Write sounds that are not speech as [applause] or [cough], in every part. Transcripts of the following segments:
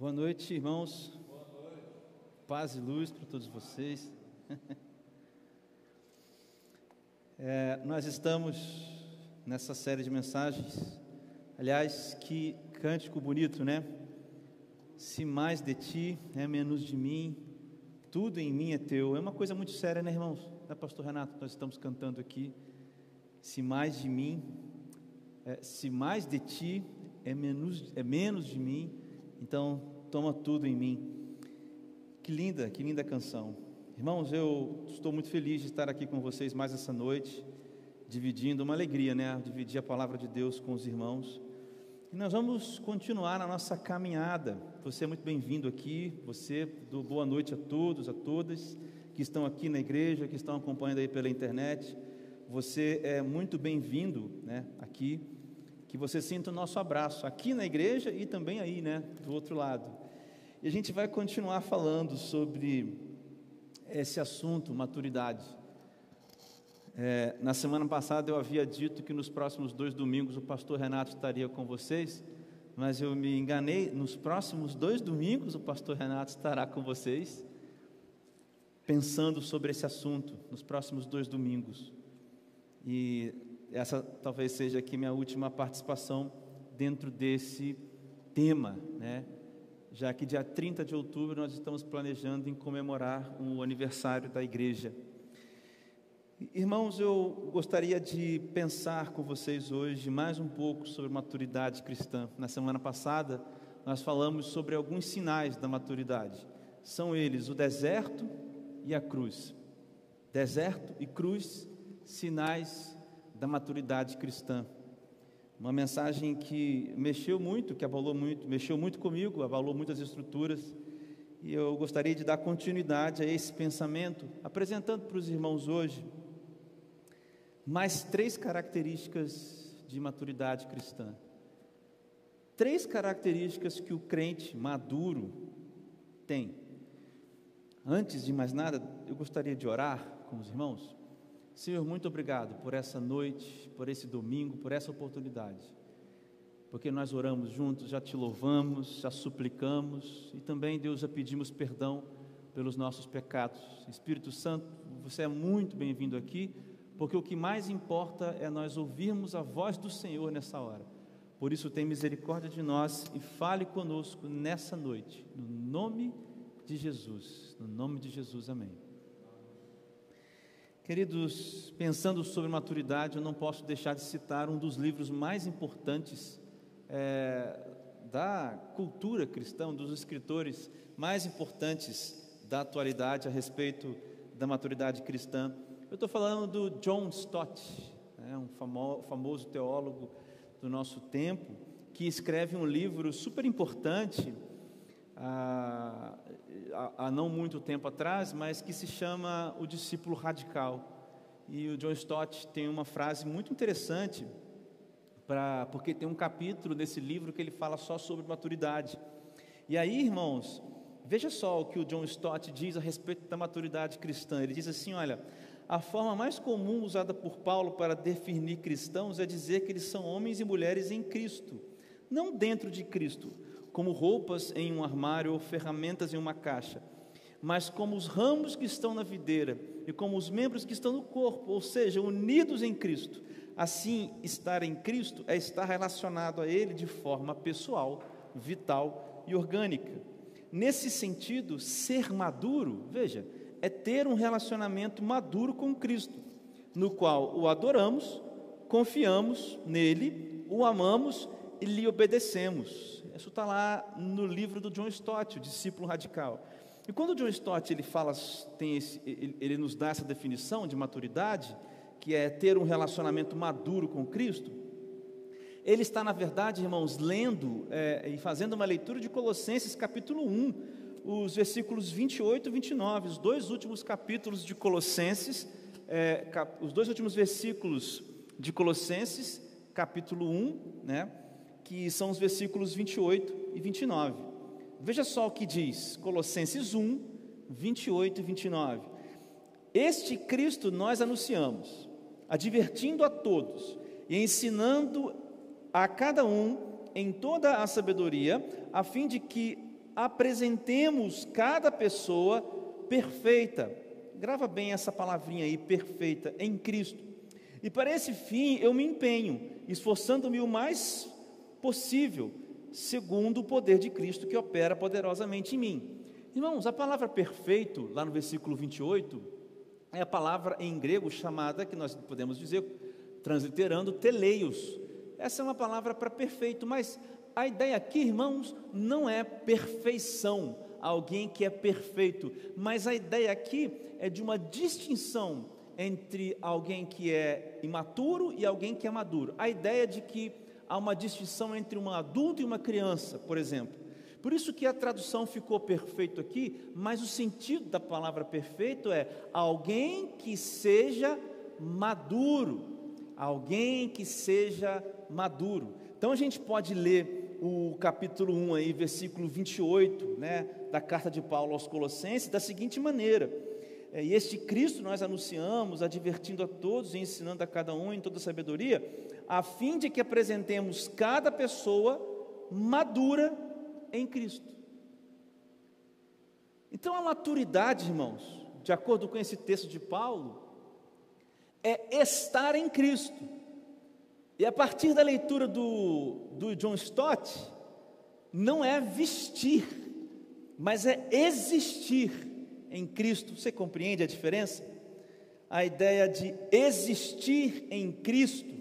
Boa noite, irmãos. Boa noite. Paz e luz para todos vocês. [laughs] É, nós estamos nessa série de mensagens. Aliás, que cântico bonito, né? Se mais de ti é menos de mim, tudo em mim é teu. É uma coisa muito séria, né, irmãos? Né, Pastor Renato? Nós estamos cantando aqui. Se mais de mim, é, se mais de ti é menos, é menos de mim, então toma tudo em mim. Que linda, que linda canção. Irmãos, eu estou muito feliz de estar aqui com vocês mais essa noite, dividindo uma alegria, né? Dividir a palavra de Deus com os irmãos. E nós vamos continuar na nossa caminhada. Você é muito bem-vindo aqui. Você, do boa noite a todos, a todas que estão aqui na igreja, que estão acompanhando aí pela internet. Você é muito bem-vindo, né? Aqui que você sinta o nosso abraço aqui na igreja e também aí, né, do outro lado. E a gente vai continuar falando sobre esse assunto, maturidade. É, na semana passada eu havia dito que nos próximos dois domingos o pastor Renato estaria com vocês, mas eu me enganei. Nos próximos dois domingos o pastor Renato estará com vocês, pensando sobre esse assunto, nos próximos dois domingos. E essa talvez seja aqui minha última participação dentro desse tema, né? Já que dia 30 de outubro nós estamos planejando em comemorar o aniversário da igreja. Irmãos, eu gostaria de pensar com vocês hoje mais um pouco sobre maturidade cristã. Na semana passada, nós falamos sobre alguns sinais da maturidade. São eles o deserto e a cruz. Deserto e cruz, sinais da maturidade cristã. Uma mensagem que mexeu muito, que abalou muito, mexeu muito comigo, abalou muitas estruturas. E eu gostaria de dar continuidade a esse pensamento, apresentando para os irmãos hoje mais três características de maturidade cristã. Três características que o crente maduro tem. Antes de mais nada, eu gostaria de orar com os irmãos. Senhor, muito obrigado por essa noite, por esse domingo, por essa oportunidade. Porque nós oramos juntos, já te louvamos, já suplicamos e também, Deus, já pedimos perdão pelos nossos pecados. Espírito Santo, você é muito bem-vindo aqui, porque o que mais importa é nós ouvirmos a voz do Senhor nessa hora. Por isso, tem misericórdia de nós e fale conosco nessa noite, no nome de Jesus. No nome de Jesus, amém. Queridos, pensando sobre maturidade, eu não posso deixar de citar um dos livros mais importantes é, da cultura cristã, um dos escritores mais importantes da atualidade a respeito da maturidade cristã. Eu estou falando do John Stott, né, um famo, famoso teólogo do nosso tempo, que escreve um livro super importante há, há não muito tempo atrás, mas que se chama O Discípulo Radical. E o John Stott tem uma frase muito interessante, pra, porque tem um capítulo nesse livro que ele fala só sobre maturidade. E aí, irmãos, veja só o que o John Stott diz a respeito da maturidade cristã. Ele diz assim: olha, a forma mais comum usada por Paulo para definir cristãos é dizer que eles são homens e mulheres em Cristo, não dentro de Cristo como roupas em um armário ou ferramentas em uma caixa, mas como os ramos que estão na videira e como os membros que estão no corpo, ou seja, unidos em Cristo. Assim, estar em Cristo é estar relacionado a Ele de forma pessoal, vital e orgânica. Nesse sentido, ser maduro, veja, é ter um relacionamento maduro com Cristo, no qual o adoramos, confiamos nele, o amamos e lhe obedecemos. Isso está lá no livro do John Stott, o discípulo radical. E quando o John Stott ele fala, tem esse, ele, ele nos dá essa definição de maturidade, que é ter um relacionamento maduro com Cristo, ele está, na verdade, irmãos, lendo é, e fazendo uma leitura de Colossenses capítulo 1, os versículos 28 e 29, os dois últimos capítulos de Colossenses, é, cap, os dois últimos versículos de Colossenses, capítulo 1, né? Que são os versículos 28 e 29. Veja só o que diz Colossenses 1, 28 e 29. Este Cristo nós anunciamos, advertindo a todos e ensinando a cada um em toda a sabedoria, a fim de que apresentemos cada pessoa perfeita. Grava bem essa palavrinha aí, perfeita, em Cristo. E para esse fim eu me empenho, esforçando-me o mais possível, segundo o poder de Cristo que opera poderosamente em mim. Irmãos, a palavra perfeito, lá no versículo 28, é a palavra em grego chamada, que nós podemos dizer, transliterando, teleios. Essa é uma palavra para perfeito, mas a ideia aqui, irmãos, não é perfeição, alguém que é perfeito, mas a ideia aqui é de uma distinção entre alguém que é imaturo e alguém que é maduro. A ideia de que há uma distinção entre um adulto e uma criança, por exemplo. Por isso que a tradução ficou perfeito aqui, mas o sentido da palavra perfeito é alguém que seja maduro, alguém que seja maduro. Então a gente pode ler o capítulo 1 aí, versículo 28, né, da carta de Paulo aos Colossenses da seguinte maneira: é, e este Cristo nós anunciamos, advertindo a todos e ensinando a cada um em toda sabedoria, a fim de que apresentemos cada pessoa madura em Cristo. Então a maturidade, irmãos, de acordo com esse texto de Paulo, é estar em Cristo. E a partir da leitura do, do John Stott, não é vestir, mas é existir em Cristo. Você compreende a diferença? A ideia de existir em Cristo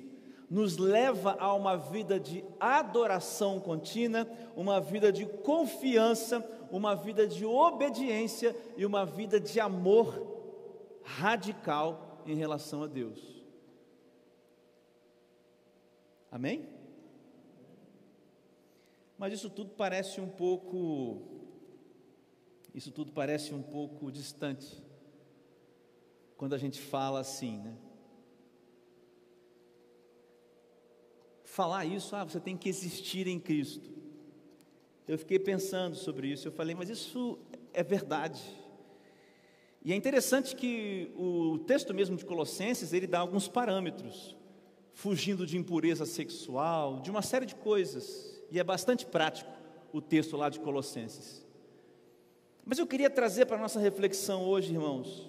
nos leva a uma vida de adoração contínua, uma vida de confiança, uma vida de obediência e uma vida de amor radical em relação a Deus. Amém? Mas isso tudo parece um pouco isso tudo parece um pouco distante quando a gente fala assim, né? Falar isso, ah, você tem que existir em Cristo. Eu fiquei pensando sobre isso, eu falei, mas isso é verdade. E é interessante que o texto mesmo de Colossenses, ele dá alguns parâmetros, fugindo de impureza sexual, de uma série de coisas, e é bastante prático o texto lá de Colossenses. Mas eu queria trazer para a nossa reflexão hoje, irmãos,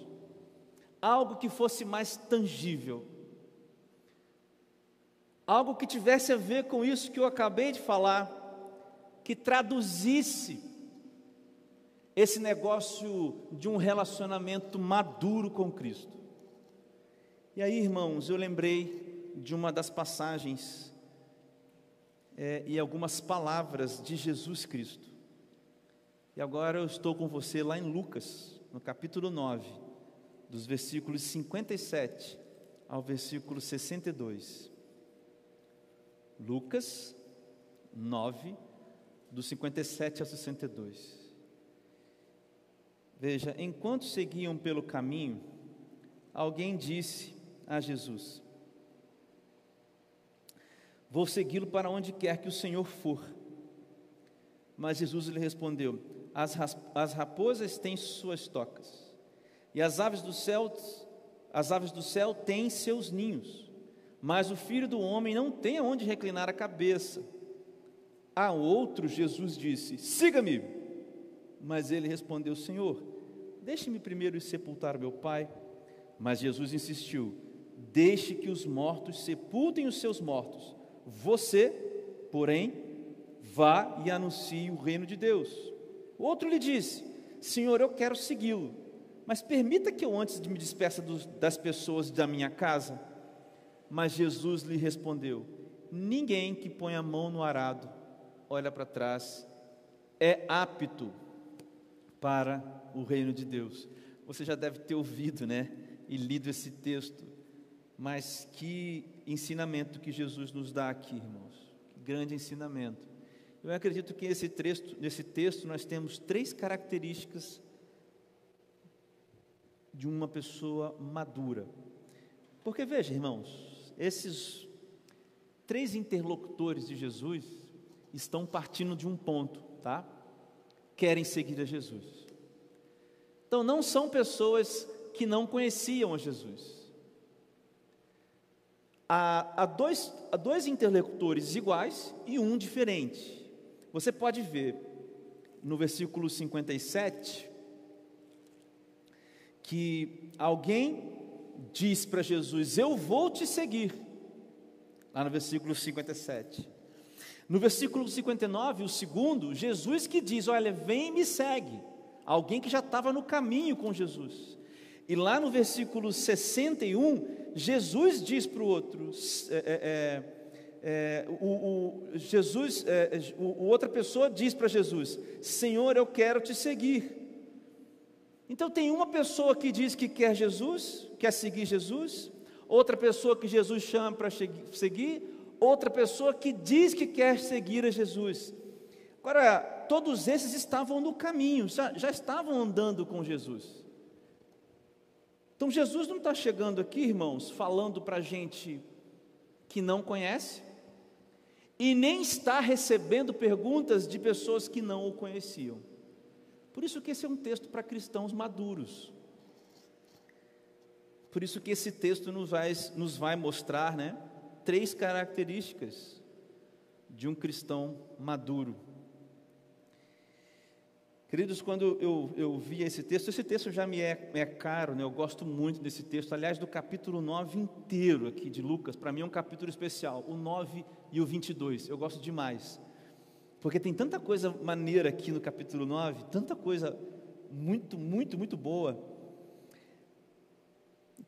algo que fosse mais tangível, algo que tivesse a ver com isso que eu acabei de falar, que traduzisse esse negócio de um relacionamento maduro com Cristo. E aí, irmãos, eu lembrei de uma das passagens é, e algumas palavras de Jesus Cristo. E agora eu estou com você lá em Lucas, no capítulo 9, dos versículos 57 ao versículo 62. Lucas 9, do 57 ao 62. Veja, enquanto seguiam pelo caminho, alguém disse a Jesus: Vou segui-lo para onde quer que o Senhor for. Mas Jesus lhe respondeu: as, as raposas têm suas tocas, e as aves do céu, as aves do céu têm seus ninhos, mas o filho do homem não tem aonde reclinar a cabeça. A outro Jesus disse: Siga-me. Mas ele respondeu: Senhor, deixe-me primeiro ir sepultar meu pai. Mas Jesus insistiu: Deixe que os mortos sepultem os seus mortos. Você, porém, vá e anuncie o reino de Deus. O outro lhe disse: Senhor, eu quero segui-lo, mas permita que eu antes me despeça das pessoas da minha casa. Mas Jesus lhe respondeu: Ninguém que põe a mão no arado, olha para trás, é apto para o reino de Deus. Você já deve ter ouvido, né? E lido esse texto. Mas que ensinamento que Jesus nos dá aqui, irmãos. Que grande ensinamento. Eu acredito que nesse texto, nesse texto nós temos três características de uma pessoa madura. Porque veja, irmãos, esses três interlocutores de Jesus estão partindo de um ponto, tá? Querem seguir a Jesus. Então não são pessoas que não conheciam a Jesus. Há, há, dois, há dois interlocutores iguais e um diferente. Você pode ver no versículo 57, que alguém diz para Jesus: Eu vou te seguir. Lá no versículo 57. No versículo 59, o segundo, Jesus que diz: Olha, vem e me segue. Alguém que já estava no caminho com Jesus. E lá no versículo 61, Jesus diz para o outro: é, é, é, é, o, o, Jesus, é, o, outra pessoa diz para Jesus: Senhor, eu quero te seguir. Então tem uma pessoa que diz que quer Jesus, quer seguir Jesus, outra pessoa que Jesus chama para seguir, outra pessoa que diz que quer seguir a Jesus. Agora, todos esses estavam no caminho, já, já estavam andando com Jesus. Então Jesus não está chegando aqui, irmãos, falando para gente que não conhece, e nem está recebendo perguntas de pessoas que não o conheciam. Por isso que esse é um texto para cristãos maduros. Por isso que esse texto nos vai, nos vai mostrar né, três características de um cristão maduro. Queridos, quando eu, eu vi esse texto, esse texto já me é, é caro, né? eu gosto muito desse texto, aliás, do capítulo 9 inteiro aqui de Lucas, para mim é um capítulo especial, o 9 e o 22, eu gosto demais. Porque tem tanta coisa maneira aqui no capítulo 9, tanta coisa muito, muito, muito boa.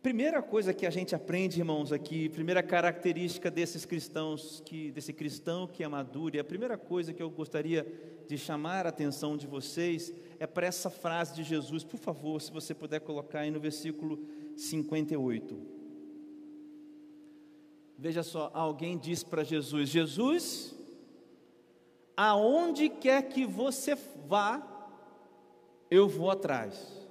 Primeira coisa que a gente aprende, irmãos, aqui, primeira característica desses cristãos, que, desse cristão que é maduro, e a primeira coisa que eu gostaria de chamar a atenção de vocês é para essa frase de Jesus, por favor, se você puder colocar aí no versículo 58. Veja só, alguém diz para Jesus: Jesus, aonde quer que você vá, eu vou atrás.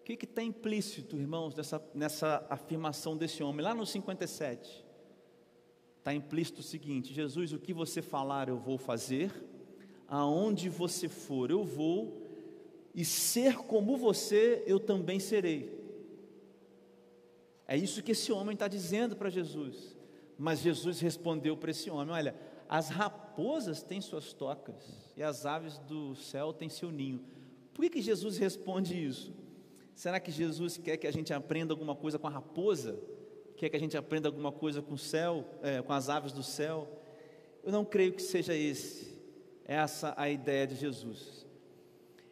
O que está implícito, irmãos, nessa, nessa afirmação desse homem? Lá no 57, está implícito o seguinte: Jesus, o que você falar eu vou fazer, aonde você for eu vou, e ser como você eu também serei. É isso que esse homem está dizendo para Jesus. Mas Jesus respondeu para esse homem: Olha, as raposas têm suas tocas e as aves do céu têm seu ninho. Por que, que Jesus responde isso? Será que Jesus quer que a gente aprenda alguma coisa com a raposa? Quer que a gente aprenda alguma coisa com o céu, é, com as aves do céu? Eu não creio que seja esse, essa a ideia de Jesus.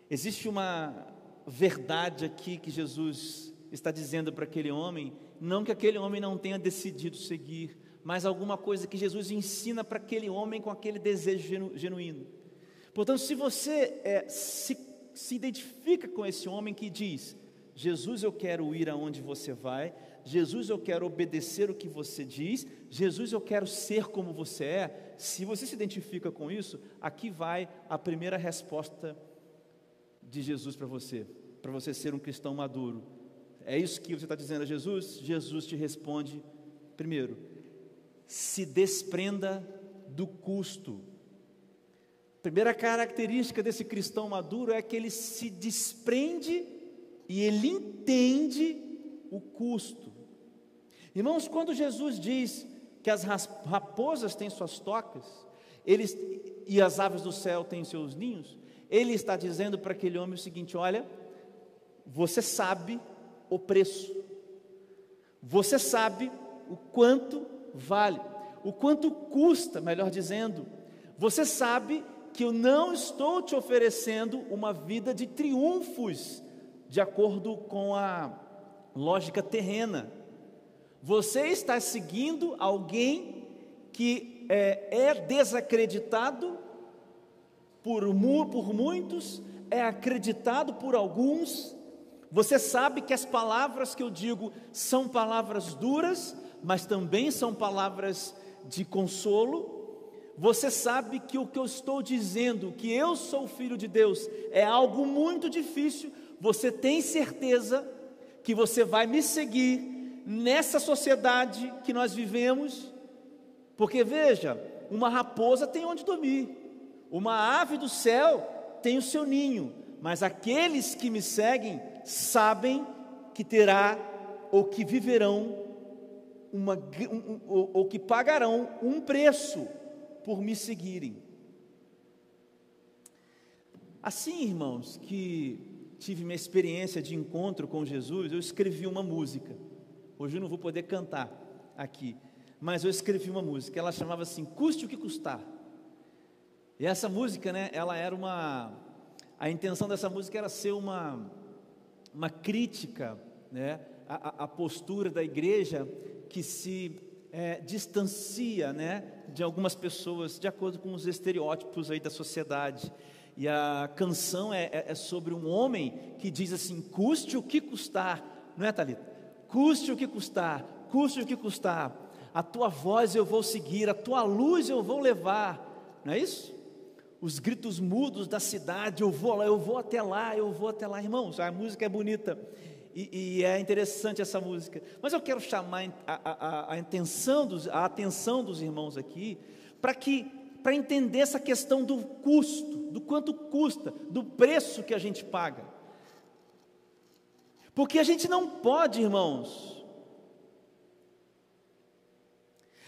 Existe uma verdade aqui que Jesus está dizendo para aquele homem, não que aquele homem não tenha decidido seguir, mas alguma coisa que Jesus ensina para aquele homem com aquele desejo genu, genuíno. Portanto, se você é, se, se identifica com esse homem que diz: Jesus, eu quero ir aonde você vai, Jesus, eu quero obedecer o que você diz, Jesus, eu quero ser como você é. Se você se identifica com isso, aqui vai a primeira resposta de Jesus para você, para você ser um cristão maduro. É isso que você está dizendo a Jesus? Jesus te responde primeiro: se desprenda do custo. primeira característica desse cristão maduro é que ele se desprende e ele entende o custo. Irmãos, quando Jesus diz que as raposas têm suas tocas, e as aves do céu têm seus ninhos, ele está dizendo para aquele homem o seguinte: olha, você sabe o preço, você sabe o quanto vale, o quanto custa, melhor dizendo. Você sabe que eu não estou te oferecendo uma vida de triunfos, de acordo com a lógica terrena. Você está seguindo alguém que é, é desacreditado por, por muitos, é acreditado por alguns. Você sabe que as palavras que eu digo são palavras duras, mas também são palavras de consolo. Você sabe que o que eu estou dizendo, que eu sou filho de Deus, é algo muito difícil. Você tem certeza que você vai me seguir nessa sociedade que nós vivemos? Porque veja, uma raposa tem onde dormir, uma ave do céu tem o seu ninho, mas aqueles que me seguem sabem que terá ou que viverão uma, um, ou, ou que pagarão um preço por me seguirem. Assim, irmãos, que tive minha experiência de encontro com Jesus, eu escrevi uma música. Hoje eu não vou poder cantar aqui, mas eu escrevi uma música. Ela chamava assim: Custe o que custar. E essa música, né, ela era uma. A intenção dessa música era ser uma, uma crítica, né, à, à postura da igreja que se é, distancia, né, de algumas pessoas de acordo com os estereótipos aí da sociedade. E a canção é, é, é sobre um homem que diz assim: custe o que custar, não é, Thalita? Custe o que custar, custe o que custar, a tua voz eu vou seguir, a tua luz eu vou levar, não é isso? Os gritos mudos da cidade, eu vou lá, eu vou até lá, eu vou até lá, irmãos, a música é bonita. E, e, é interessante essa música. Mas eu quero chamar a, a, a, atenção, dos, a atenção dos irmãos aqui, para que para entender essa questão do custo, do quanto custa, do preço que a gente paga. Porque a gente não pode, irmãos,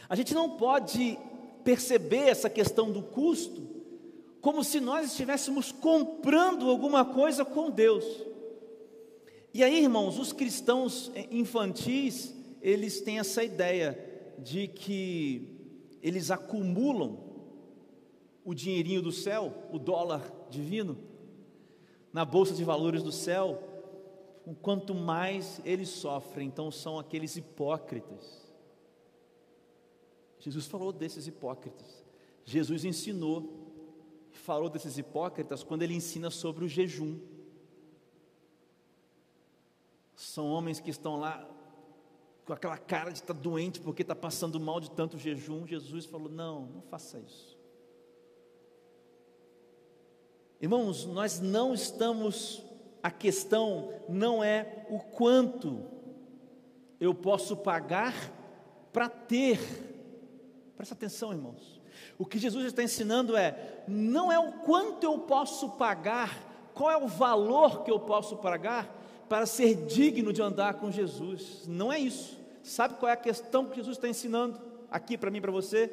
a gente não pode perceber essa questão do custo como se nós estivéssemos comprando alguma coisa com Deus. E aí, irmãos, os cristãos infantis, eles têm essa ideia de que eles acumulam o dinheirinho do céu, o dólar divino, na bolsa de valores do céu, quanto mais eles sofrem, então são aqueles hipócritas. Jesus falou desses hipócritas. Jesus ensinou, falou desses hipócritas quando ele ensina sobre o jejum. São homens que estão lá com aquela cara de estar tá doente porque está passando mal de tanto jejum. Jesus falou: não, não faça isso. Irmãos, nós não estamos, a questão não é o quanto eu posso pagar para ter. Presta atenção, irmãos. O que Jesus está ensinando é: não é o quanto eu posso pagar, qual é o valor que eu posso pagar para ser digno de andar com Jesus. Não é isso. Sabe qual é a questão que Jesus está ensinando aqui para mim, para você?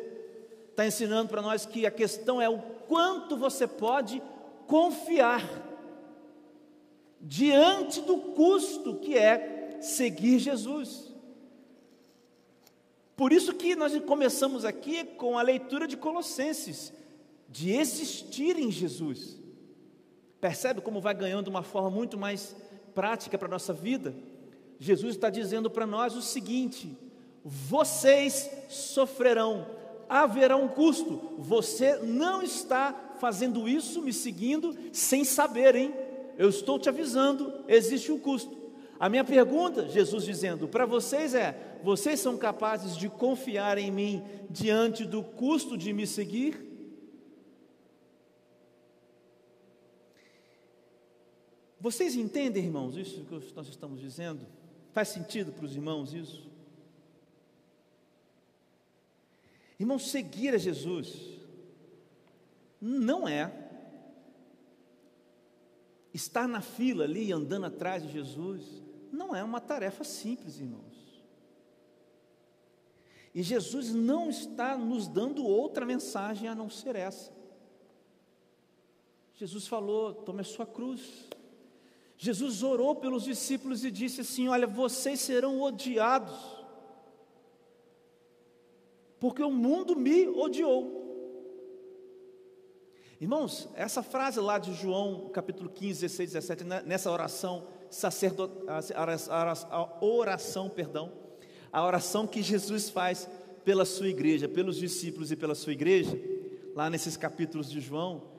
Está ensinando para nós que a questão é o quanto você pode confiar diante do custo que é seguir Jesus. Por isso que nós começamos aqui com a leitura de Colossenses, de existir em Jesus. Percebe como vai ganhando uma forma muito mais prática para a nossa vida, Jesus está dizendo para nós o seguinte: vocês sofrerão, haverá um custo, você não está fazendo isso, me seguindo, sem saber, hein? Eu estou te avisando, existe um custo. A minha pergunta, Jesus dizendo para vocês é: vocês são capazes de confiar em mim diante do custo de me seguir? Vocês entendem, irmãos, isso que nós estamos dizendo? Faz sentido para os irmãos isso? Irmãos, seguir a Jesus não é estar na fila ali andando atrás de Jesus, não é uma tarefa simples, irmãos. E Jesus não está nos dando outra mensagem a não ser essa. Jesus falou: tome a sua cruz Jesus orou pelos discípulos e disse assim: Olha, vocês serão odiados, porque o mundo me odiou. Irmãos, essa frase lá de João, capítulo 15, 16, 17, nessa oração, sacerdot, a oração, perdão, a oração que Jesus faz pela sua igreja, pelos discípulos e pela sua igreja, lá nesses capítulos de João,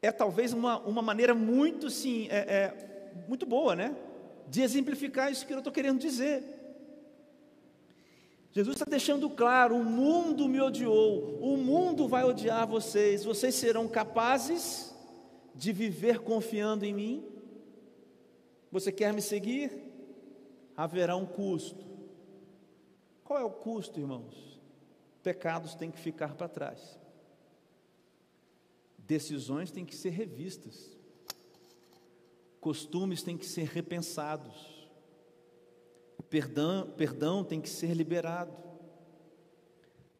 é talvez uma, uma maneira muito, sim, é, é, muito boa, né? De exemplificar isso que eu estou querendo dizer. Jesus está deixando claro: o mundo me odiou, o mundo vai odiar vocês, vocês serão capazes de viver confiando em mim? Você quer me seguir? Haverá um custo. Qual é o custo, irmãos? Pecados têm que ficar para trás. Decisões têm que ser revistas, costumes têm que ser repensados, perdão, perdão tem que ser liberado,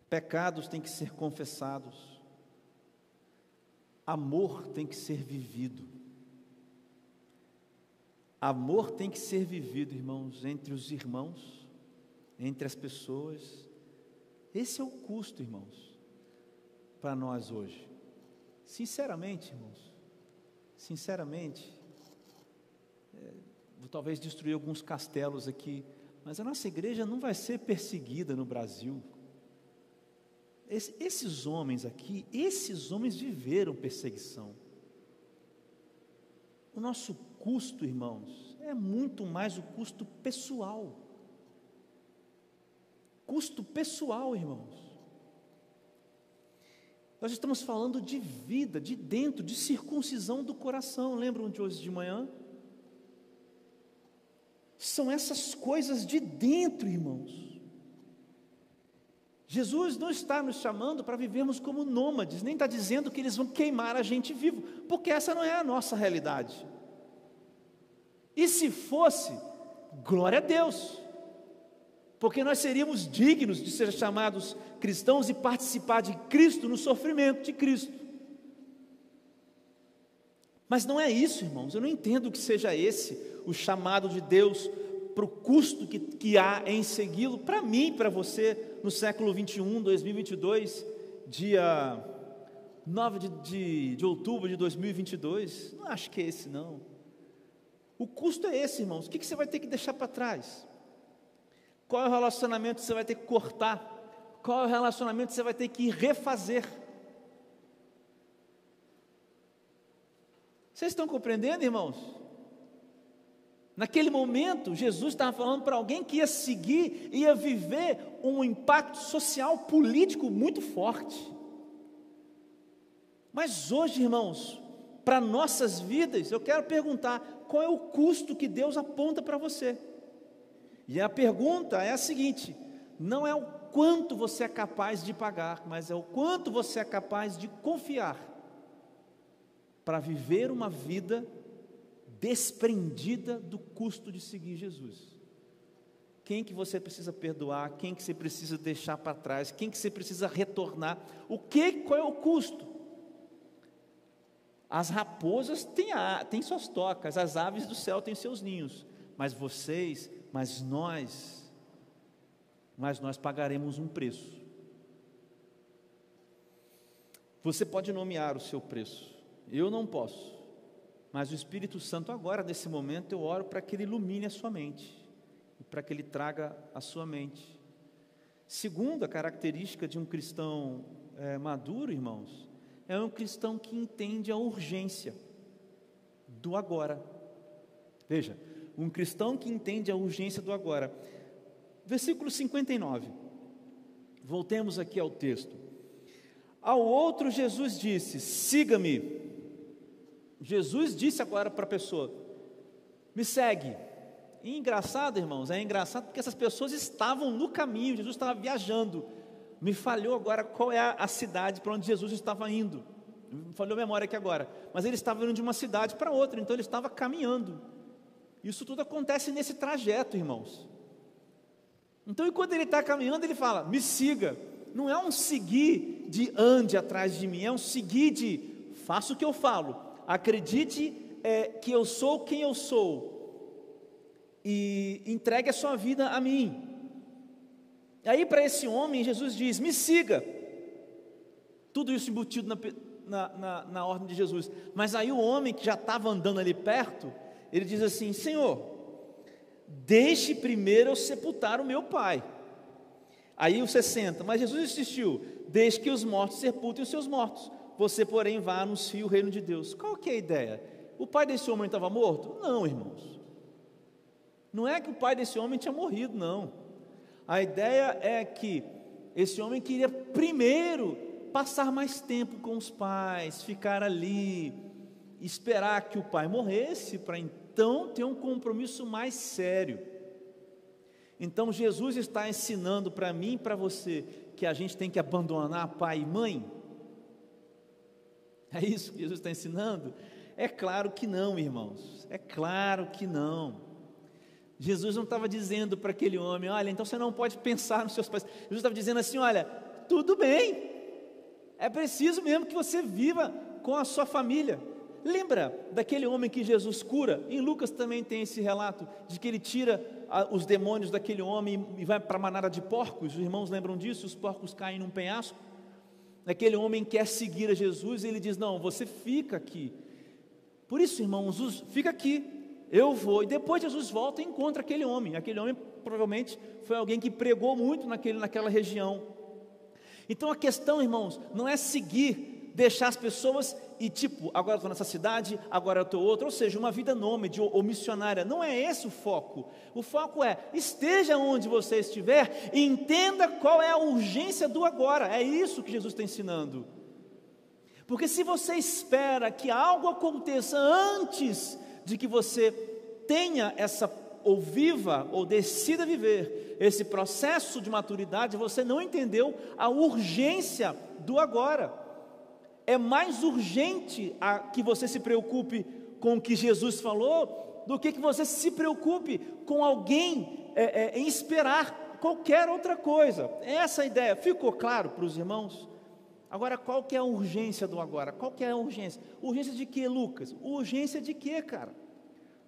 pecados têm que ser confessados, amor tem que ser vivido. Amor tem que ser vivido, irmãos, entre os irmãos, entre as pessoas. Esse é o custo, irmãos, para nós hoje. Sinceramente, irmãos, sinceramente, é, vou talvez destruir alguns castelos aqui, mas a nossa igreja não vai ser perseguida no Brasil. Esse, esses homens aqui, esses homens viveram perseguição. O nosso custo, irmãos, é muito mais o custo pessoal. Custo pessoal, irmãos. Nós estamos falando de vida, de dentro, de circuncisão do coração. Lembram de hoje de manhã? São essas coisas de dentro, irmãos. Jesus não está nos chamando para vivermos como nômades, nem está dizendo que eles vão queimar a gente vivo, porque essa não é a nossa realidade. E se fosse, glória a Deus, porque nós seríamos dignos de ser chamados cristãos e participar de Cristo no sofrimento de Cristo. Mas não é isso, irmãos, eu não entendo que seja esse o chamado de Deus para o custo que, que há em segui-lo, para mim para você, no século 21, 2022, dia 9 de, de, de outubro de 2022. Não acho que é esse, não. O custo é esse, irmãos. O que, que você vai ter que deixar para trás? Qual é o relacionamento que você vai ter que cortar? Qual é o relacionamento que você vai ter que refazer? Vocês estão compreendendo, irmãos? Naquele momento, Jesus estava falando para alguém que ia seguir, ia viver um impacto social, político muito forte. Mas hoje, irmãos, para nossas vidas, eu quero perguntar: qual é o custo que Deus aponta para você. E a pergunta é a seguinte: não é o quanto você é capaz de pagar, mas é o quanto você é capaz de confiar para viver uma vida desprendida do custo de seguir Jesus. Quem que você precisa perdoar, quem que você precisa deixar para trás, quem que você precisa retornar, o que, qual é o custo? As raposas têm, a, têm suas tocas, as aves do céu têm seus ninhos, mas vocês, mas nós, mas nós pagaremos um preço. Você pode nomear o seu preço, eu não posso, mas o Espírito Santo, agora, nesse momento, eu oro para que ele ilumine a sua mente, e para que ele traga a sua mente. Segunda característica de um cristão é, maduro, irmãos, é um cristão que entende a urgência do agora. Veja, um cristão que entende a urgência do agora. Versículo 59. Voltemos aqui ao texto. Ao outro, Jesus disse: Siga-me. Jesus disse agora para a pessoa: Me segue. E engraçado, irmãos, é engraçado porque essas pessoas estavam no caminho, Jesus estava viajando me falhou agora qual é a, cidade para onde Jesus estava indo. Me falhou a memória aqui agora. Mas ele estava indo de uma cidade para outra, então ele estava caminhando. Isso tudo acontece nesse trajeto, irmãos. Então, enquanto ele está caminhando, ele fala: me siga. Não é um seguir de ande atrás de mim, é um seguir de faça o que eu falo, acredite é, que eu sou quem eu sou e entregue a sua vida a mim. Aí, para esse homem, Jesus diz: Me siga. Tudo isso embutido na, na, na, na ordem de Jesus. Mas aí, o homem que já estava andando ali perto, ele diz assim: Senhor, deixe primeiro eu sepultar o meu pai. Aí o 60, mas Jesus insistiu: Deixe que os mortos sepultem os seus mortos. Você, porém, vá anunciar o reino de Deus. Qual que é a ideia? O pai desse homem estava morto? Não, irmãos. Não é que o pai desse homem tinha morrido, não. A ideia é que esse homem queria primeiro passar mais tempo com os pais, ficar ali, esperar que o pai morresse, para então ter um compromisso mais sério. Então Jesus está ensinando para mim e para você que a gente tem que abandonar pai e mãe? É isso que Jesus está ensinando? É claro que não, irmãos. É claro que não. Jesus não estava dizendo para aquele homem: olha, então você não pode pensar nos seus pais. Jesus estava dizendo assim: olha, tudo bem, é preciso mesmo que você viva com a sua família. Lembra daquele homem que Jesus cura? Em Lucas também tem esse relato de que ele tira os demônios daquele homem e vai para a manada de porcos. Os irmãos lembram disso? Os porcos caem num penhasco. Aquele homem quer seguir a Jesus e ele diz: Não, você fica aqui. Por isso, irmãos, fica aqui, eu vou. E depois Jesus volta e encontra aquele homem. Aquele homem provavelmente foi alguém que pregou muito naquele, naquela região. Então a questão, irmãos, não é seguir, deixar as pessoas e tipo, agora estou nessa cidade, agora eu estou outra, ou seja, uma vida nômade ou, ou missionária. Não é esse o foco. O foco é esteja onde você estiver e entenda qual é a urgência do agora. É isso que Jesus está ensinando. Porque se você espera que algo aconteça antes de que você tenha essa ou viva ou decida viver esse processo de maturidade, você não entendeu a urgência do agora é mais urgente a, que você se preocupe com o que Jesus falou do que que você se preocupe com alguém é, é, em esperar qualquer outra coisa. Essa ideia ficou claro para os irmãos? Agora, qual que é a urgência do agora? Qual que é a urgência? Urgência de quê, Lucas? Urgência de quê, cara?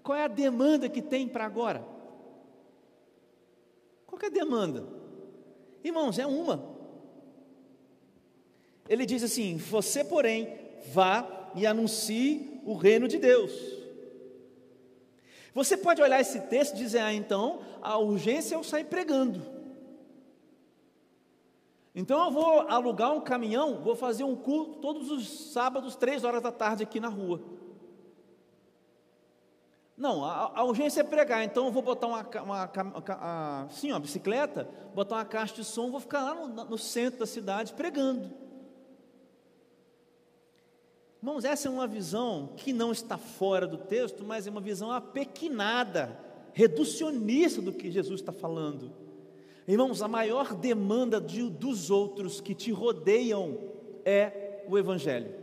Qual é a demanda que tem para agora? Qual é a demanda? Irmãos, é uma ele diz assim: Você, porém, vá e anuncie o reino de Deus. Você pode olhar esse texto e dizer: Ah, então a urgência é eu sair pregando. Então eu vou alugar um caminhão, vou fazer um culto todos os sábados, três horas da tarde aqui na rua. Não, a, a urgência é pregar, então eu vou botar uma, uma, uma, sim, uma bicicleta, botar uma caixa de som, vou ficar lá no, no centro da cidade pregando. Irmãos, essa é uma visão que não está fora do texto, mas é uma visão apequinada, reducionista do que Jesus está falando. Irmãos, a maior demanda de, dos outros que te rodeiam é o Evangelho.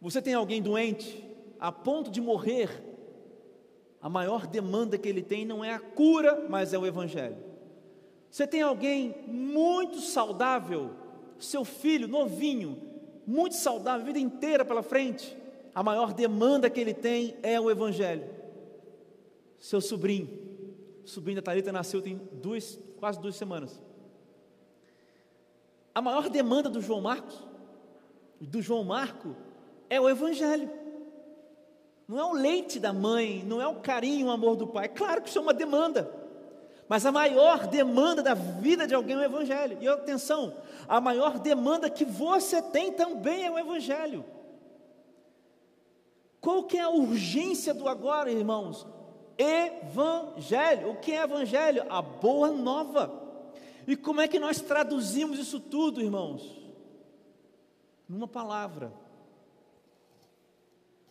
Você tem alguém doente, a ponto de morrer, a maior demanda que ele tem não é a cura, mas é o Evangelho. Você tem alguém muito saudável, seu filho novinho, muito saudável, a vida inteira pela frente, a maior demanda que ele tem é o Evangelho. Seu sobrinho, sobrinho da Thalita nasceu tem duas, quase duas semanas. A maior demanda do João Marcos, do João Marco, é o Evangelho. Não é o leite da mãe, não é o carinho, o amor do pai. Claro que isso é uma demanda. Mas a maior demanda da vida de alguém é o Evangelho. E atenção, a maior demanda que você tem também é o Evangelho. Qual que é a urgência do agora, irmãos? Evangelho. O que é Evangelho? A boa nova. E como é que nós traduzimos isso tudo, irmãos? Numa palavra.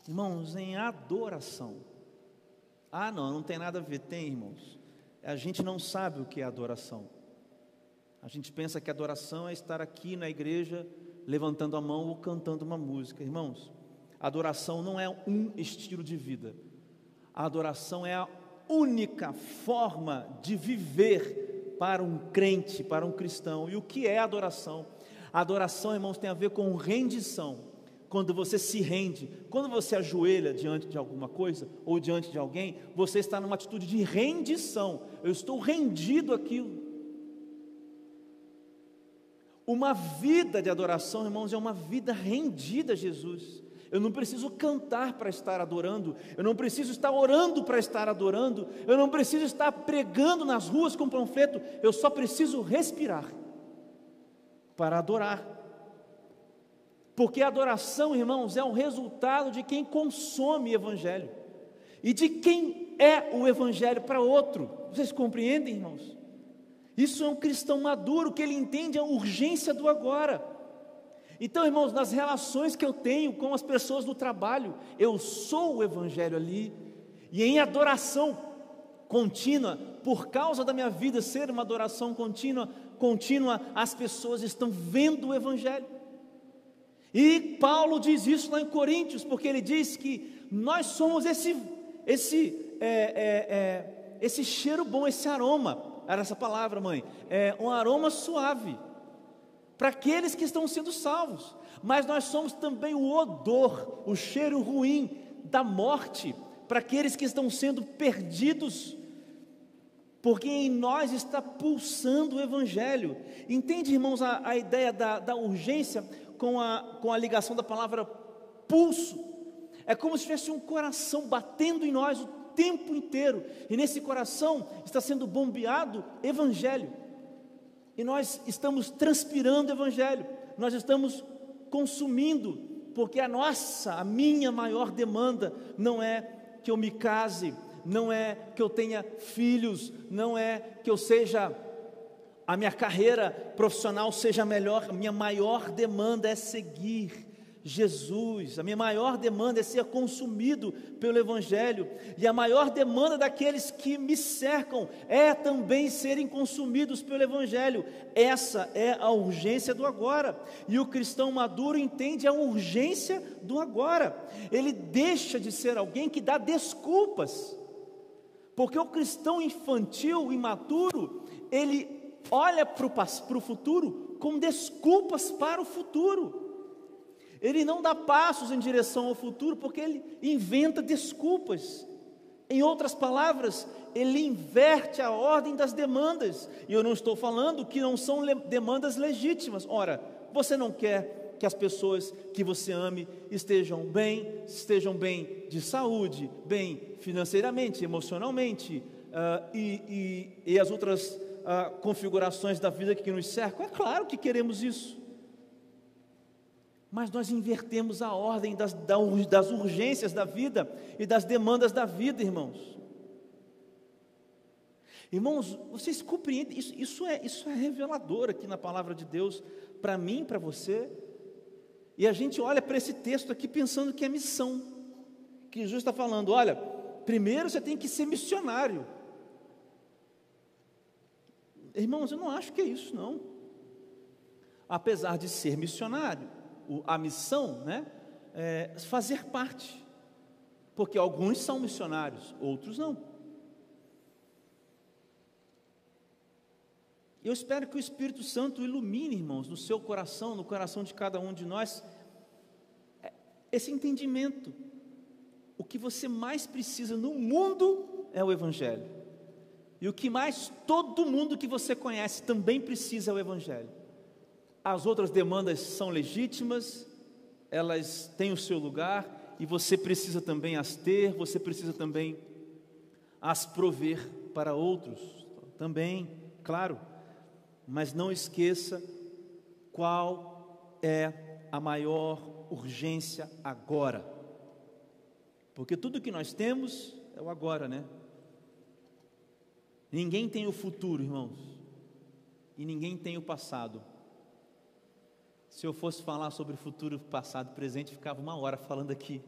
Irmãos, em adoração. Ah, não, não tem nada a ver, tem, irmãos a gente não sabe o que é adoração. A gente pensa que adoração é estar aqui na igreja levantando a mão ou cantando uma música. Irmãos, adoração não é um estilo de vida. A adoração é a única forma de viver para um crente, para um cristão. E o que é adoração? Adoração, irmãos, tem a ver com rendição quando você se rende, quando você ajoelha diante de alguma coisa ou diante de alguém, você está numa atitude de rendição. Eu estou rendido àquilo. Uma vida de adoração, irmãos, é uma vida rendida a Jesus. Eu não preciso cantar para estar adorando, eu não preciso estar orando para estar adorando, eu não preciso estar pregando nas ruas com panfleto, eu só preciso respirar para adorar. Porque a adoração, irmãos, é o resultado de quem consome Evangelho e de quem é o Evangelho para outro. Vocês compreendem, irmãos? Isso é um cristão maduro que ele entende a urgência do agora. Então, irmãos, nas relações que eu tenho com as pessoas do trabalho, eu sou o Evangelho ali, e em adoração contínua, por causa da minha vida ser uma adoração contínua, contínua, as pessoas estão vendo o Evangelho. E Paulo diz isso lá em Coríntios, porque ele diz que nós somos esse, esse, é, é, é, esse cheiro bom, esse aroma, era essa palavra, mãe, é um aroma suave. para aqueles que estão sendo salvos, mas nós somos também o odor, o cheiro ruim da morte para aqueles que estão sendo perdidos, porque em nós está pulsando o Evangelho. Entende, irmãos, a, a ideia da, da urgência com a, com a ligação da palavra pulso? É como se tivesse um coração batendo em nós o tempo inteiro, e nesse coração está sendo bombeado Evangelho, e nós estamos transpirando Evangelho, nós estamos consumindo, porque a nossa, a minha maior demanda não é que eu me case, não é que eu tenha filhos, não é que eu seja a minha carreira profissional seja melhor, minha maior demanda é seguir Jesus. A minha maior demanda é ser consumido pelo Evangelho, e a maior demanda daqueles que me cercam é também serem consumidos pelo Evangelho. Essa é a urgência do agora, e o cristão maduro entende a urgência do agora. Ele deixa de ser alguém que dá desculpas, porque o cristão infantil, imaturo, ele olha para o futuro com desculpas para o futuro. Ele não dá passos em direção ao futuro porque ele inventa desculpas. Em outras palavras, ele inverte a ordem das demandas. E eu não estou falando que não são demandas legítimas. Ora, você não quer que as pessoas que você ame estejam bem, estejam bem de saúde, bem financeiramente, emocionalmente, uh, e, e, e, as outras uh, configurações da vida que nos cercam? É claro que queremos isso. Mas nós invertemos a ordem das, das urgências da vida e das demandas da vida, irmãos. Irmãos, vocês compreendem, isso, isso, é, isso é revelador aqui na palavra de Deus, para mim, para você. E a gente olha para esse texto aqui pensando que é missão, que Jesus está falando: olha, primeiro você tem que ser missionário. Irmãos, eu não acho que é isso, não. Apesar de ser missionário, a missão, né, é fazer parte, porque alguns são missionários, outros não. Eu espero que o Espírito Santo ilumine, irmãos, no seu coração, no coração de cada um de nós, é, esse entendimento. O que você mais precisa no mundo é o Evangelho. E o que mais todo mundo que você conhece também precisa é o Evangelho. As outras demandas são legítimas, elas têm o seu lugar e você precisa também as ter, você precisa também as prover para outros, também, claro, mas não esqueça qual é a maior urgência agora, porque tudo que nós temos é o agora, né? Ninguém tem o futuro, irmãos, e ninguém tem o passado. Se eu fosse falar sobre futuro, passado, presente, ficava uma hora falando aqui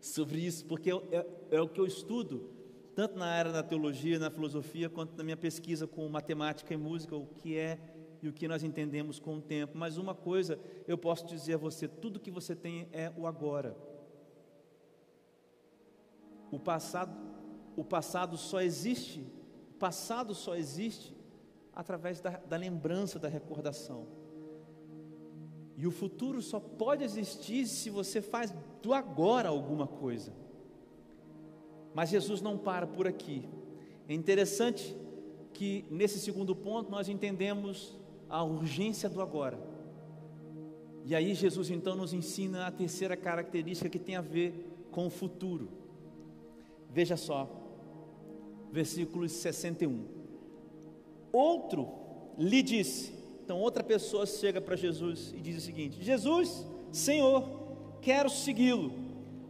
sobre isso, porque é, é, o que eu estudo, tanto na área da teologia, na filosofia, quanto na minha pesquisa com matemática e música, o que é e o que nós entendemos com o tempo. Mas uma coisa eu posso dizer a você: tudo que você tem é o agora. O passado, o passado só existe, passado só existe através da, da lembrança, da recordação. E o futuro só pode existir se você faz do agora alguma coisa. Mas Jesus não para por aqui. É interessante que nesse segundo ponto nós entendemos a urgência do agora. E aí Jesus então nos ensina a terceira característica que tem a ver com o futuro. Veja só, versículo 61. Outro lhe disse: então outra pessoa chega para Jesus e diz o seguinte: Jesus, Senhor, quero segui-lo,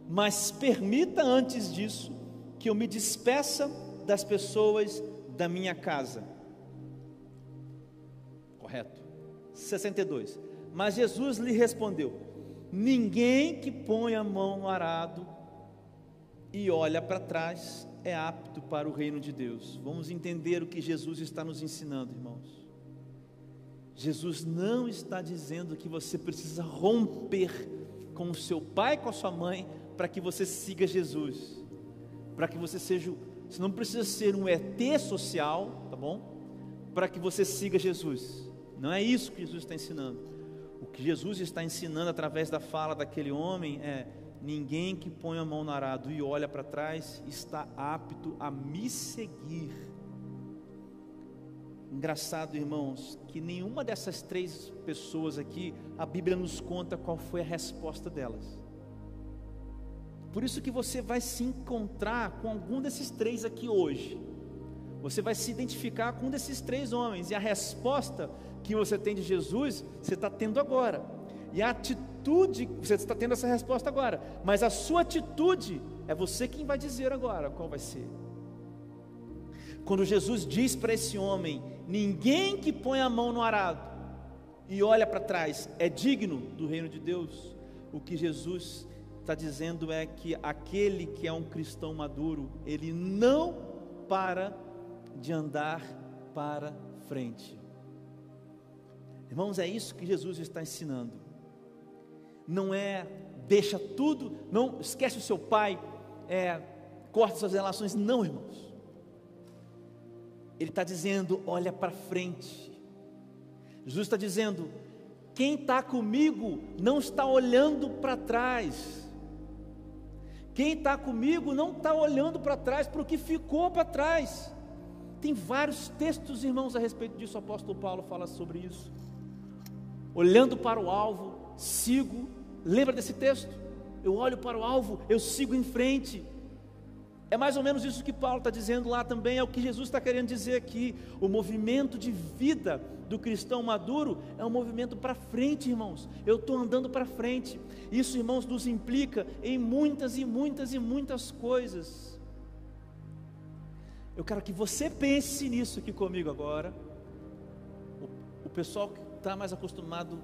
mas permita antes disso que eu me despeça das pessoas da minha casa. Correto. 62. Mas Jesus lhe respondeu: Ninguém que põe a mão no arado e olha para trás é apto para o reino de Deus. Vamos entender o que Jesus está nos ensinando, irmãos. Jesus não está dizendo que você precisa romper com o seu pai, com a sua mãe, para que você siga Jesus, para que você seja, você não precisa ser um ET social, tá bom? Para que você siga Jesus. Não é isso que Jesus está ensinando. O que Jesus está ensinando através da fala daquele homem é: ninguém que põe a mão no arado e olha para trás está apto a me seguir. Engraçado, irmãos, que nenhuma dessas três pessoas aqui, a Bíblia nos conta qual foi a resposta delas. Por isso que você vai se encontrar com algum desses três aqui hoje. Você vai se identificar com um desses três homens, e a resposta que você tem de Jesus, você está tendo agora. E a atitude, você está tendo essa resposta agora, mas a sua atitude é você quem vai dizer agora qual vai ser. Quando Jesus diz para esse homem: Ninguém que põe a mão no arado e olha para trás é digno do reino de Deus, o que Jesus está dizendo é que aquele que é um cristão maduro, ele não para de andar para frente. Irmãos, é isso que Jesus está ensinando. Não é deixa tudo, não esquece o seu pai, é, corta suas relações, não, irmãos. Ele está dizendo: olha para frente. Jesus está dizendo: quem está comigo não está olhando para trás. Quem está comigo não está olhando para trás para o que ficou para trás. Tem vários textos, irmãos, a respeito disso. O apóstolo Paulo fala sobre isso. Olhando para o alvo, sigo. Lembra desse texto? Eu olho para o alvo, eu sigo em frente. É mais ou menos isso que Paulo está dizendo lá também, é o que Jesus está querendo dizer aqui. O movimento de vida do cristão maduro é um movimento para frente, irmãos. Eu estou andando para frente. Isso, irmãos, nos implica em muitas e muitas e muitas coisas. Eu quero que você pense nisso aqui comigo agora. O, o pessoal que está mais acostumado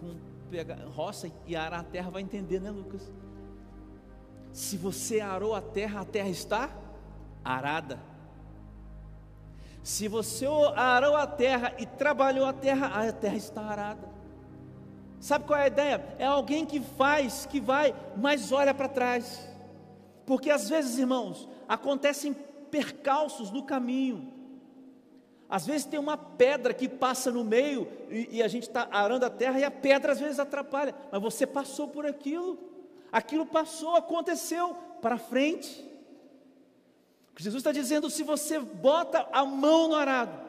com pegar roça e arar a terra vai entender, né, Lucas? Se você arou a terra, a terra está arada. Se você arou a terra e trabalhou a terra, a terra está arada. Sabe qual é a ideia? É alguém que faz, que vai, mas olha para trás. Porque às vezes, irmãos, acontecem percalços no caminho. Às vezes tem uma pedra que passa no meio e, e a gente está arando a terra e a pedra às vezes atrapalha, mas você passou por aquilo. Aquilo passou, aconteceu. Para frente. Jesus está dizendo: se você bota a mão no arado,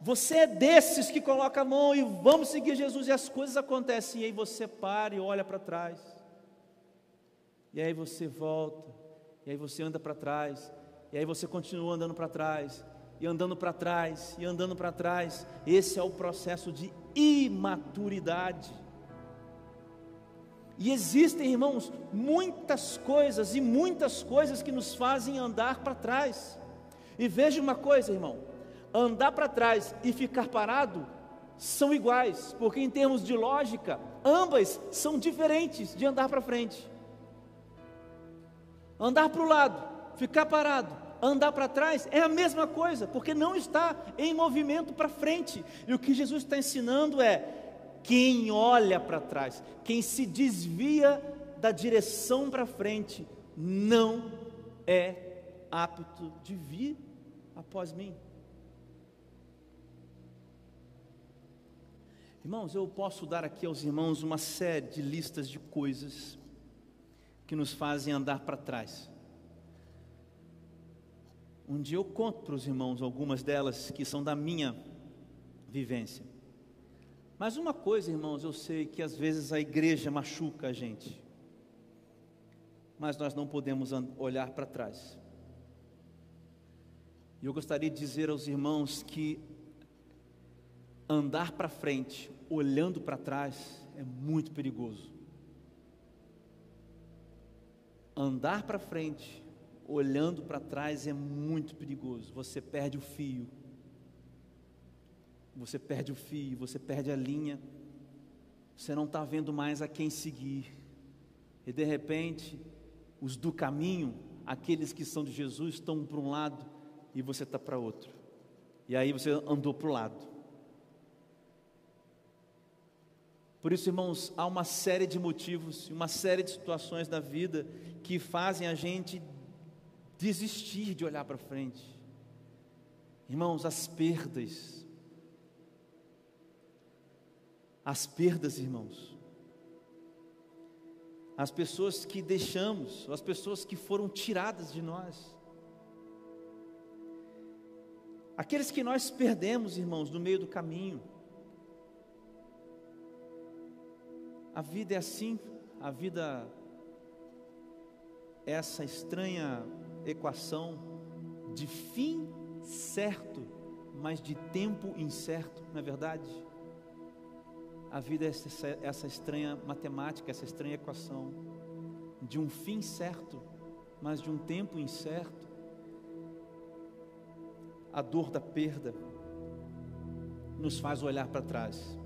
você é desses que coloca a mão e vamos seguir Jesus, e as coisas acontecem, e aí você para e olha para trás, e aí você volta, e aí você anda para trás, e aí você continua andando para trás, e andando para trás, e andando para trás. Esse é o processo de imaturidade. E existem, irmãos, muitas coisas e muitas coisas que nos fazem andar para trás. E veja uma coisa, irmão: andar para trás e ficar parado são iguais, porque em termos de lógica, ambas são diferentes de andar para frente. Andar para o lado, ficar parado, andar para trás é a mesma coisa, porque não está em movimento para frente. E o que Jesus está ensinando é: quem olha para trás, quem se desvia da direção para frente, não é apto de vir após mim. Irmãos, eu posso dar aqui aos irmãos uma série de listas de coisas que nos fazem andar para trás. Um dia eu conto para os irmãos algumas delas que são da minha vivência. Mas uma coisa, irmãos, eu sei que às vezes a igreja machuca a gente, mas nós não podemos olhar para trás. E eu gostaria de dizer aos irmãos que andar para frente, olhando para trás, é muito perigoso. Andar para frente, olhando para trás, é muito perigoso. Você perde o fio você perde o fio, você perde a linha, você não está vendo mais a quem seguir, e de repente, os do caminho, aqueles que são de Jesus, estão para um lado e você está para outro, e aí você andou para o lado. Por isso, irmãos, há uma série de motivos, uma série de situações da vida que fazem a gente desistir de olhar para frente. Irmãos, as perdas, as perdas, irmãos. As pessoas que deixamos, as pessoas que foram tiradas de nós. Aqueles que nós perdemos, irmãos, no meio do caminho. A vida é assim, a vida é essa estranha equação de fim certo, mas de tempo incerto, não é verdade? A vida é essa, essa estranha matemática, essa estranha equação de um fim certo, mas de um tempo incerto. A dor da perda nos faz olhar para trás.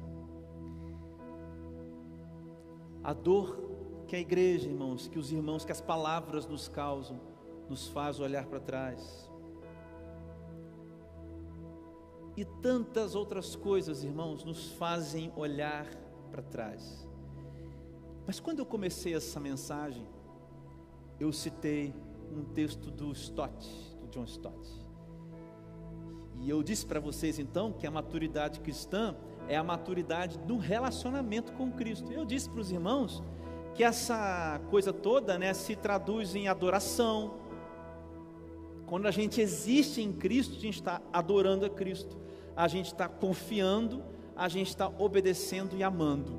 A dor que a igreja, irmãos, que os irmãos, que as palavras nos causam, nos faz olhar para trás. E tantas outras coisas, irmãos, nos fazem olhar para trás. Mas quando eu comecei essa mensagem, eu citei um texto do Stott, do John Stott. E eu disse para vocês então que a maturidade cristã é a maturidade do relacionamento com Cristo. Eu disse para os irmãos que essa coisa toda, né, se traduz em adoração. Quando a gente existe em Cristo, a gente está adorando a Cristo a gente está confiando, a gente está obedecendo e amando.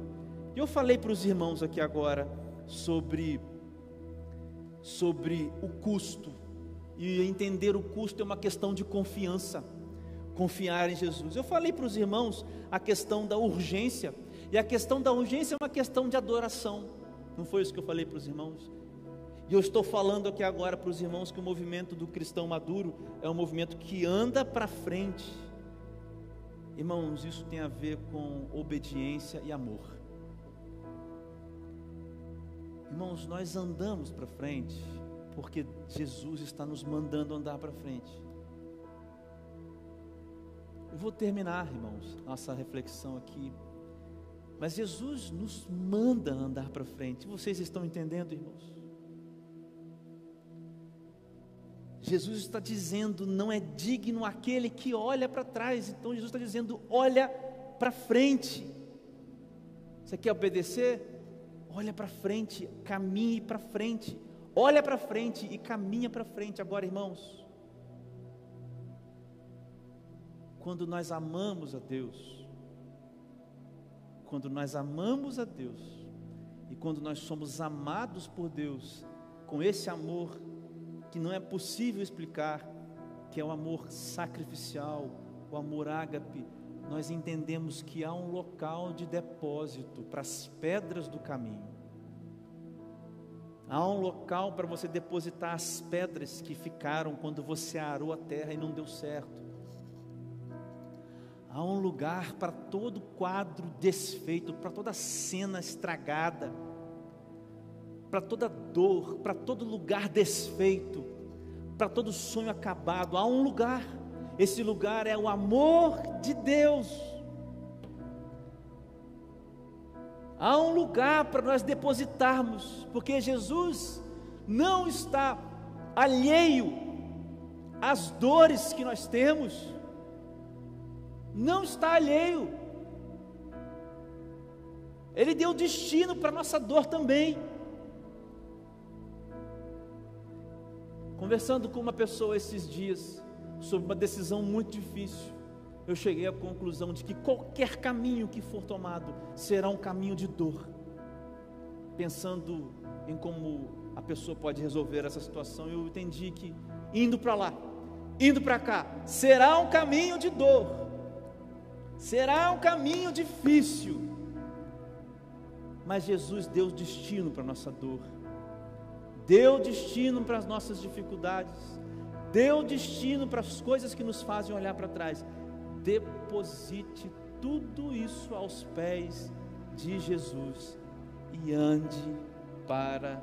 E eu falei para os irmãos aqui agora sobre sobre o custo. E entender o custo é uma questão de confiança. Confiar em Jesus. Eu falei para os irmãos a questão da urgência. E a questão da urgência é uma questão de adoração. Não foi isso que eu falei para os irmãos? E eu estou falando aqui agora para os irmãos que o movimento do cristão maduro é um movimento que anda para frente Irmãos, isso tem a ver com obediência e amor. Irmãos, nós andamos para frente porque Jesus está nos mandando andar para frente. Eu vou terminar, irmãos, nossa reflexão aqui. Mas Jesus nos manda andar para frente. Vocês estão entendendo, irmãos? Jesus está dizendo: não é digno aquele que olha para trás. Então Jesus está dizendo: olha para frente. Você quer obedecer? Olha para frente, caminhe para frente. Olha para frente e caminha para frente. Agora, irmãos, quando nós amamos a Deus, quando nós amamos a Deus, e quando nós somos amados por Deus, com esse amor que não é possível explicar, que é o amor sacrificial, o amor ágape, nós entendemos que há um local de depósito para as pedras do caminho. Há um local para você depositar as pedras que ficaram quando você arou a terra e não deu certo. Há um lugar para todo quadro desfeito, para toda cena estragada para toda dor, para todo lugar desfeito, para todo sonho acabado. Há um lugar, esse lugar é o amor de Deus. Há um lugar para nós depositarmos, porque Jesus não está alheio às dores que nós temos, não está alheio. Ele deu destino para nossa dor também. Conversando com uma pessoa esses dias sobre uma decisão muito difícil, eu cheguei à conclusão de que qualquer caminho que for tomado será um caminho de dor. Pensando em como a pessoa pode resolver essa situação, eu entendi que indo para lá, indo para cá, será um caminho de dor, será um caminho difícil, mas Jesus deu destino para a nossa dor deu destino para as nossas dificuldades, deu destino para as coisas que nos fazem olhar para trás. Deposite tudo isso aos pés de Jesus e ande para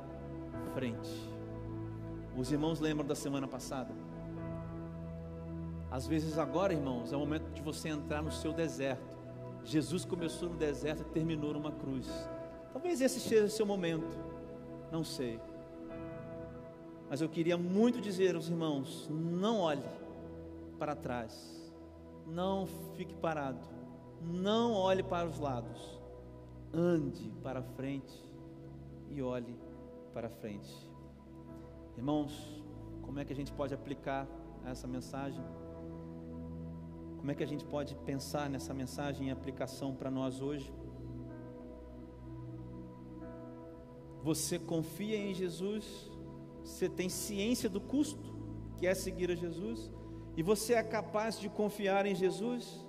frente. Os irmãos lembram da semana passada? Às vezes agora, irmãos, é o momento de você entrar no seu deserto. Jesus começou no deserto e terminou numa cruz. Talvez esse seja o seu momento. Não sei. Mas eu queria muito dizer aos irmãos: não olhe para trás, não fique parado, não olhe para os lados, ande para frente e olhe para frente. Irmãos, como é que a gente pode aplicar essa mensagem? Como é que a gente pode pensar nessa mensagem em aplicação para nós hoje? Você confia em Jesus? Você tem ciência do custo que é seguir a Jesus? E você é capaz de confiar em Jesus?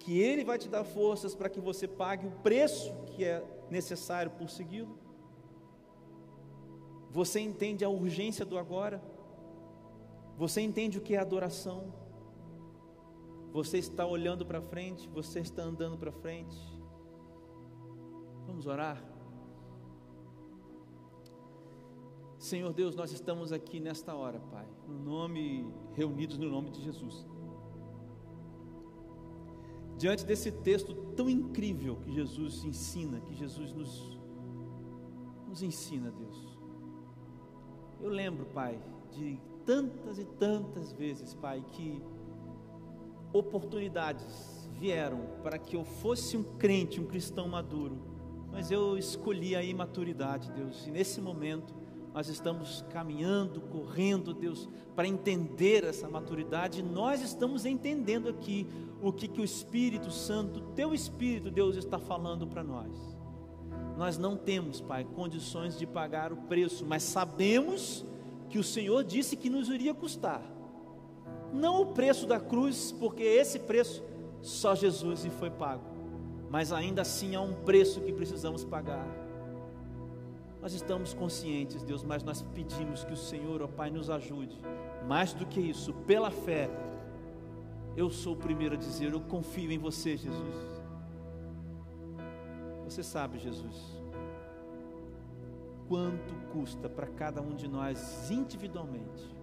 Que Ele vai te dar forças para que você pague o preço que é necessário por segui-lo? Você entende a urgência do agora? Você entende o que é adoração? Você está olhando para frente? Você está andando para frente? Vamos orar? Senhor Deus, nós estamos aqui nesta hora, Pai, no nome, reunidos no nome de Jesus. Diante desse texto tão incrível que Jesus ensina, que Jesus nos, nos ensina, Deus. Eu lembro, Pai, de tantas e tantas vezes, Pai, que oportunidades vieram para que eu fosse um crente, um cristão maduro, mas eu escolhi a imaturidade, Deus, e nesse momento nós estamos caminhando, correndo, Deus, para entender essa maturidade, e nós estamos entendendo aqui o que, que o Espírito Santo, Teu Espírito, Deus, está falando para nós. Nós não temos, Pai, condições de pagar o preço, mas sabemos que o Senhor disse que nos iria custar. Não o preço da cruz, porque esse preço só Jesus e foi pago. Mas ainda assim há um preço que precisamos pagar. Nós estamos conscientes, Deus, mas nós pedimos que o Senhor, ó Pai, nos ajude. Mais do que isso, pela fé, eu sou o primeiro a dizer: eu confio em você, Jesus. Você sabe, Jesus, quanto custa para cada um de nós individualmente.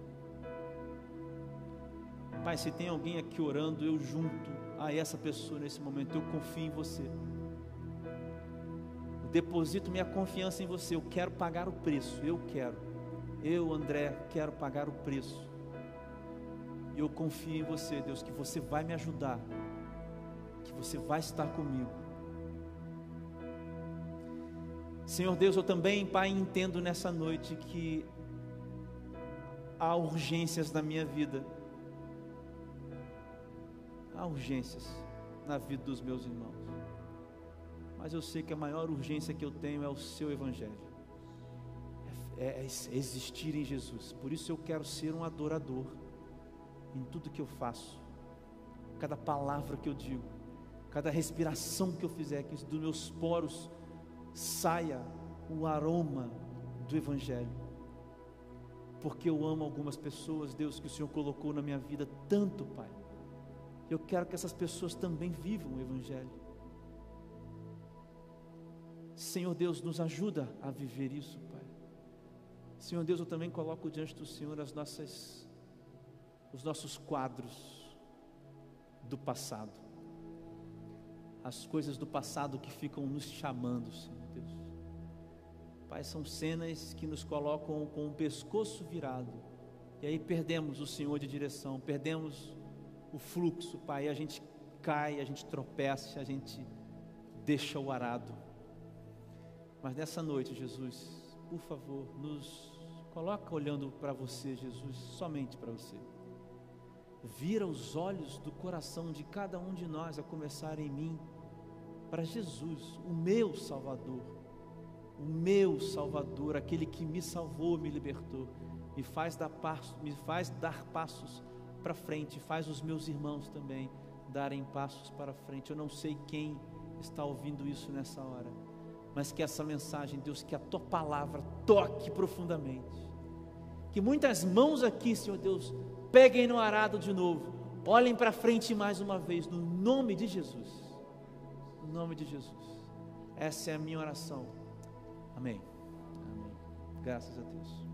Pai, se tem alguém aqui orando, eu junto a essa pessoa nesse momento, eu confio em você. Deposito minha confiança em você. Eu quero pagar o preço. Eu quero. Eu, André, quero pagar o preço. E eu confio em você, Deus, que você vai me ajudar. Que você vai estar comigo. Senhor Deus, eu também, Pai, entendo nessa noite que há urgências na minha vida. Há urgências na vida dos meus irmãos. Mas eu sei que a maior urgência que eu tenho é o seu Evangelho. É, é, é existir em Jesus. Por isso eu quero ser um adorador em tudo que eu faço. Cada palavra que eu digo, cada respiração que eu fizer, que dos meus poros saia o aroma do Evangelho. Porque eu amo algumas pessoas, Deus, que o Senhor colocou na minha vida tanto, Pai. Eu quero que essas pessoas também vivam o Evangelho. Senhor Deus, nos ajuda a viver isso, Pai. Senhor Deus, eu também coloco diante do Senhor as nossas, os nossos quadros do passado, as coisas do passado que ficam nos chamando, Senhor Deus. Pai, são cenas que nos colocam com o pescoço virado, e aí perdemos o Senhor de direção, perdemos o fluxo, Pai, a gente cai, a gente tropeça, a gente deixa o arado. Mas nessa noite, Jesus, por favor, nos coloca olhando para você, Jesus, somente para você. Vira os olhos do coração de cada um de nós, a começar em mim, para Jesus, o meu Salvador, o meu Salvador, aquele que me salvou, me libertou, me faz dar me faz dar passos para frente, faz os meus irmãos também darem passos para frente. Eu não sei quem está ouvindo isso nessa hora, mas que essa mensagem, Deus, que a tua palavra toque profundamente. Que muitas mãos aqui, Senhor Deus, peguem no arado de novo, olhem para frente mais uma vez, no nome de Jesus. No nome de Jesus. Essa é a minha oração. Amém. Amém. Graças a Deus.